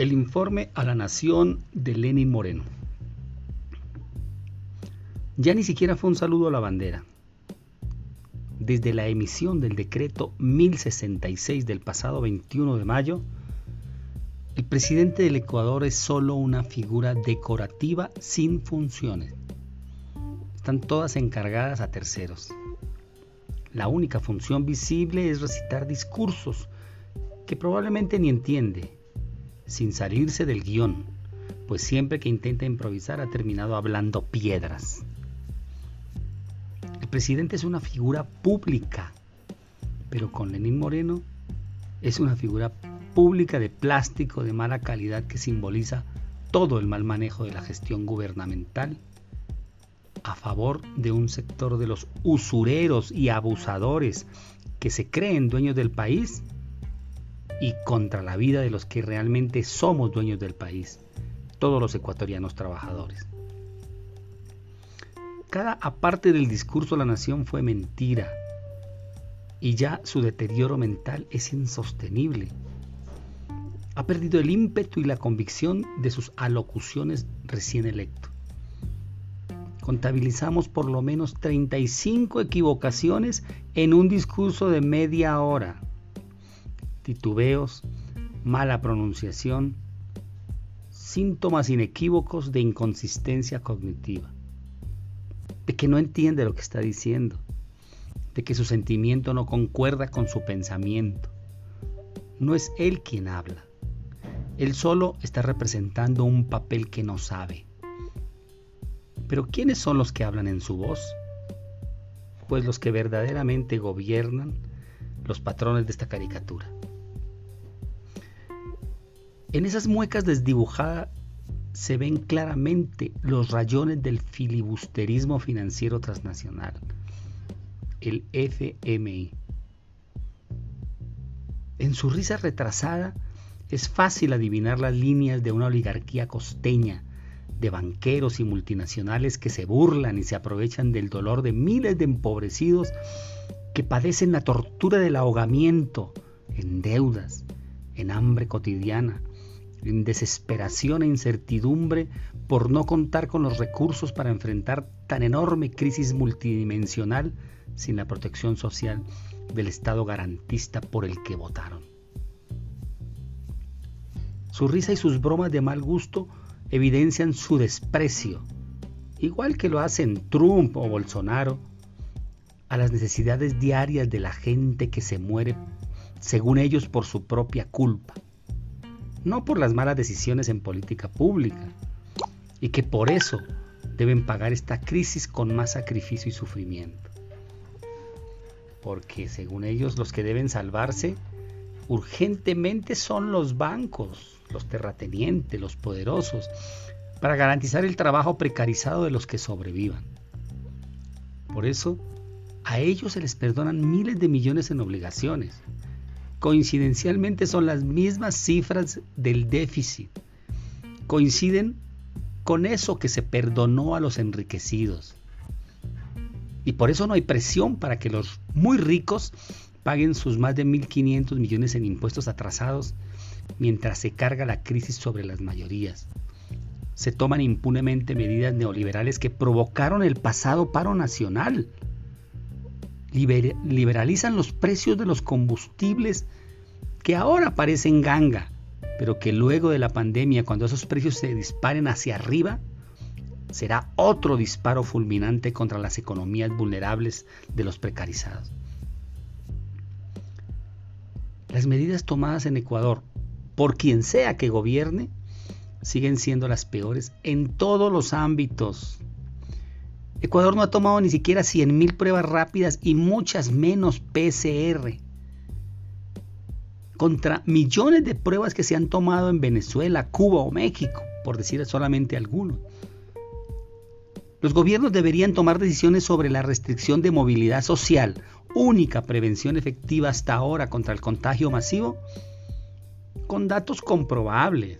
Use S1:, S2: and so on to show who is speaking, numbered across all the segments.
S1: El informe a la nación de Lenin Moreno. Ya ni siquiera fue un saludo a la bandera. Desde la emisión del decreto 1066 del pasado 21 de mayo, el presidente del Ecuador es solo una figura decorativa sin funciones. Están todas encargadas a terceros. La única función visible es recitar discursos que probablemente ni entiende sin salirse del guion, pues siempre que intenta improvisar ha terminado hablando piedras. El presidente es una figura pública, pero con Lenín Moreno es una figura pública de plástico de mala calidad que simboliza todo el mal manejo de la gestión gubernamental a favor de un sector de los usureros y abusadores que se creen dueños del país y contra la vida de los que realmente somos dueños del país, todos los ecuatorianos trabajadores. Cada aparte del discurso de la nación fue mentira y ya su deterioro mental es insostenible. Ha perdido el ímpetu y la convicción de sus alocuciones recién electo. Contabilizamos por lo menos 35 equivocaciones en un discurso de media hora titubeos, mala pronunciación, síntomas inequívocos de inconsistencia cognitiva, de que no entiende lo que está diciendo, de que su sentimiento no concuerda con su pensamiento. No es él quien habla. Él solo está representando un papel que no sabe. Pero ¿quiénes son los que hablan en su voz? Pues los que verdaderamente gobiernan los patrones de esta caricatura. En esas muecas desdibujadas se ven claramente los rayones del filibusterismo financiero transnacional, el FMI. En su risa retrasada es fácil adivinar las líneas de una oligarquía costeña, de banqueros y multinacionales que se burlan y se aprovechan del dolor de miles de empobrecidos que padecen la tortura del ahogamiento en deudas, en hambre cotidiana, en desesperación e incertidumbre por no contar con los recursos para enfrentar tan enorme crisis multidimensional sin la protección social del Estado garantista por el que votaron. Su risa y sus bromas de mal gusto evidencian su desprecio, igual que lo hacen Trump o Bolsonaro, a las necesidades diarias de la gente que se muere, según ellos, por su propia culpa no por las malas decisiones en política pública, y que por eso deben pagar esta crisis con más sacrificio y sufrimiento. Porque según ellos los que deben salvarse urgentemente son los bancos, los terratenientes, los poderosos, para garantizar el trabajo precarizado de los que sobrevivan. Por eso, a ellos se les perdonan miles de millones en obligaciones, coincidencialmente son las mismas cifras del déficit. Coinciden con eso que se perdonó a los enriquecidos. Y por eso no hay presión para que los muy ricos paguen sus más de 1.500 millones en impuestos atrasados mientras se carga la crisis sobre las mayorías. Se toman impunemente medidas neoliberales que provocaron el pasado paro nacional liberalizan los precios de los combustibles que ahora parecen ganga, pero que luego de la pandemia, cuando esos precios se disparen hacia arriba, será otro disparo fulminante contra las economías vulnerables de los precarizados. Las medidas tomadas en Ecuador, por quien sea que gobierne, siguen siendo las peores en todos los ámbitos Ecuador no ha tomado ni siquiera 100.000 pruebas rápidas y muchas menos PCR. Contra millones de pruebas que se han tomado en Venezuela, Cuba o México, por decir solamente algunos. Los gobiernos deberían tomar decisiones sobre la restricción de movilidad social, única prevención efectiva hasta ahora contra el contagio masivo, con datos comprobables.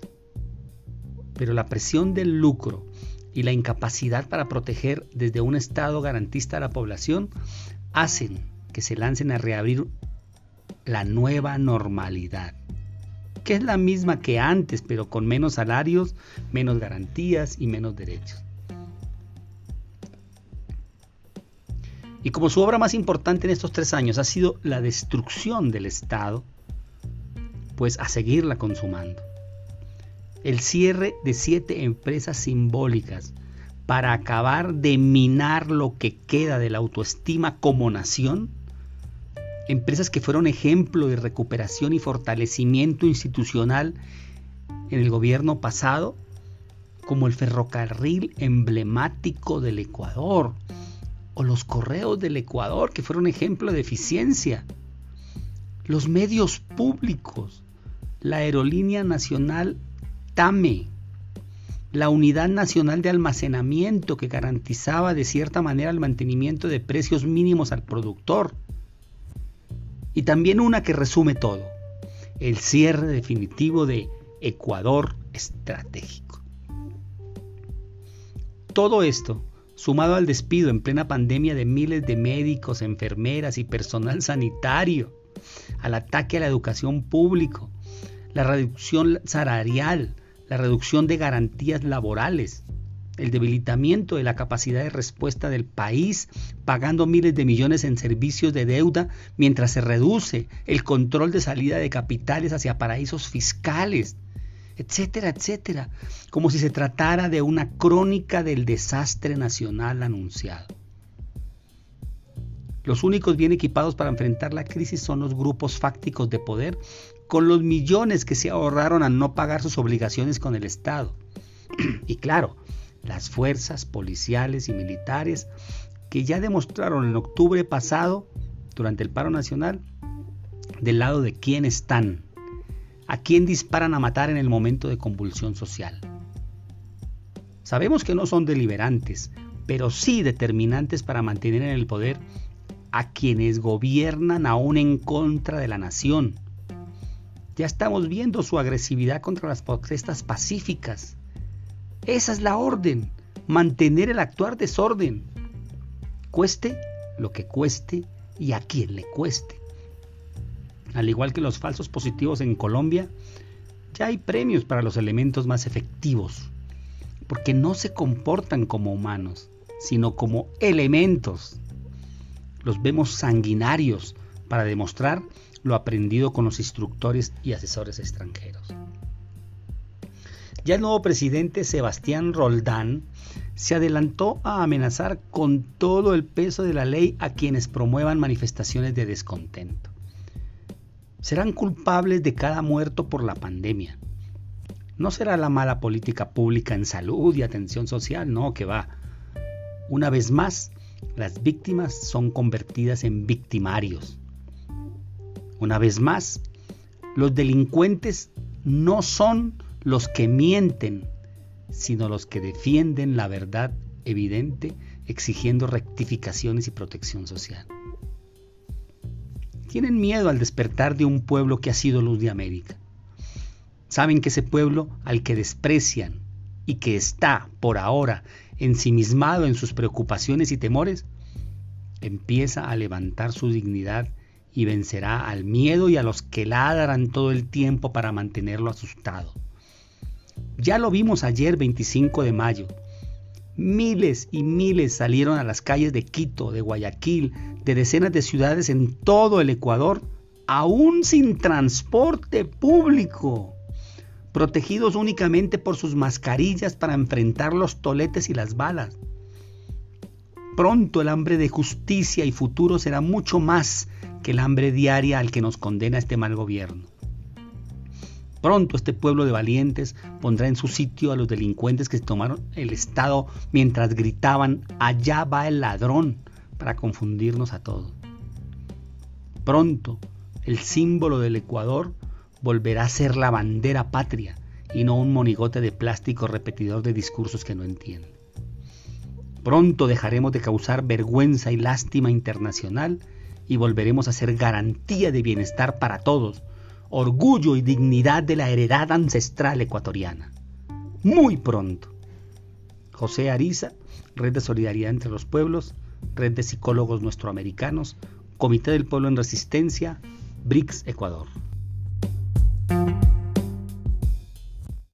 S1: Pero la presión del lucro y la incapacidad para proteger desde un Estado garantista a la población hacen que se lancen a reabrir la nueva normalidad. que es la misma que antes, pero con menos salarios, menos garantías y menos derechos. Y como su obra más importante en estos tres años ha sido la destrucción del Estado, pues a seguirla consumando. El cierre de siete empresas simbólicas para acabar de minar lo que queda de la autoestima como nación, empresas que fueron ejemplo de recuperación y fortalecimiento institucional en el gobierno pasado, como el ferrocarril emblemático del Ecuador, o los correos del Ecuador, que fueron ejemplo de eficiencia, los medios públicos, la aerolínea nacional TAME, la Unidad Nacional de Almacenamiento que garantizaba de cierta manera el mantenimiento de precios mínimos al productor. Y también una que resume todo, el cierre definitivo de Ecuador estratégico. Todo esto, sumado al despido en plena pandemia de miles de médicos, enfermeras y personal sanitario, al ataque a la educación pública, la reducción salarial, la reducción de garantías laborales, el debilitamiento de la capacidad de respuesta del país, pagando miles de millones en servicios de deuda, mientras se reduce el control de salida de capitales hacia paraísos fiscales, etcétera, etcétera, como si se tratara de una crónica del desastre nacional anunciado. Los únicos bien equipados para enfrentar la crisis son los grupos fácticos de poder con los millones que se ahorraron al no pagar sus obligaciones con el Estado. y claro, las fuerzas policiales y militares que ya demostraron en octubre pasado, durante el paro nacional, del lado de quién están, a quién disparan a matar en el momento de convulsión social. Sabemos que no son deliberantes, pero sí determinantes para mantener en el poder a quienes gobiernan aún en contra de la nación, ya estamos viendo su agresividad contra las protestas pacíficas. Esa es la orden, mantener el actuar desorden. Cueste lo que cueste y a quien le cueste. Al igual que los falsos positivos en Colombia, ya hay premios para los elementos más efectivos, porque no se comportan como humanos, sino como elementos. Los vemos sanguinarios para demostrar lo aprendido con los instructores y asesores extranjeros. Ya el nuevo presidente Sebastián Roldán se adelantó a amenazar con todo el peso de la ley a quienes promuevan manifestaciones de descontento. Serán culpables de cada muerto por la pandemia. No será la mala política pública en salud y atención social, no, que va. Una vez más, las víctimas son convertidas en victimarios una vez más, los delincuentes no son los que mienten, sino los que defienden la verdad evidente exigiendo rectificaciones y protección social. Tienen miedo al despertar de un pueblo que ha sido luz de América. Saben que ese pueblo al que desprecian y que está, por ahora, ensimismado en sus preocupaciones y temores, empieza a levantar su dignidad y vencerá al miedo y a los que ladran todo el tiempo para mantenerlo asustado. Ya lo vimos ayer 25 de mayo. Miles y miles salieron a las calles de Quito, de Guayaquil, de decenas de ciudades en todo el Ecuador, aún sin transporte público, protegidos únicamente por sus mascarillas para enfrentar los toletes y las balas. Pronto el hambre de justicia y futuro será mucho más el hambre diaria al que nos condena este mal gobierno. Pronto este pueblo de valientes pondrá en su sitio a los delincuentes que tomaron el Estado mientras gritaban, allá va el ladrón, para confundirnos a todos. Pronto el símbolo del Ecuador volverá a ser la bandera patria y no un monigote de plástico repetidor de discursos que no entiende. Pronto dejaremos de causar vergüenza y lástima internacional y volveremos a ser garantía de bienestar para todos, orgullo y dignidad de la heredad ancestral ecuatoriana. Muy pronto. José Ariza, Red de Solidaridad entre los Pueblos, Red de Psicólogos Nuestroamericanos, Comité del Pueblo en Resistencia, BRICS Ecuador.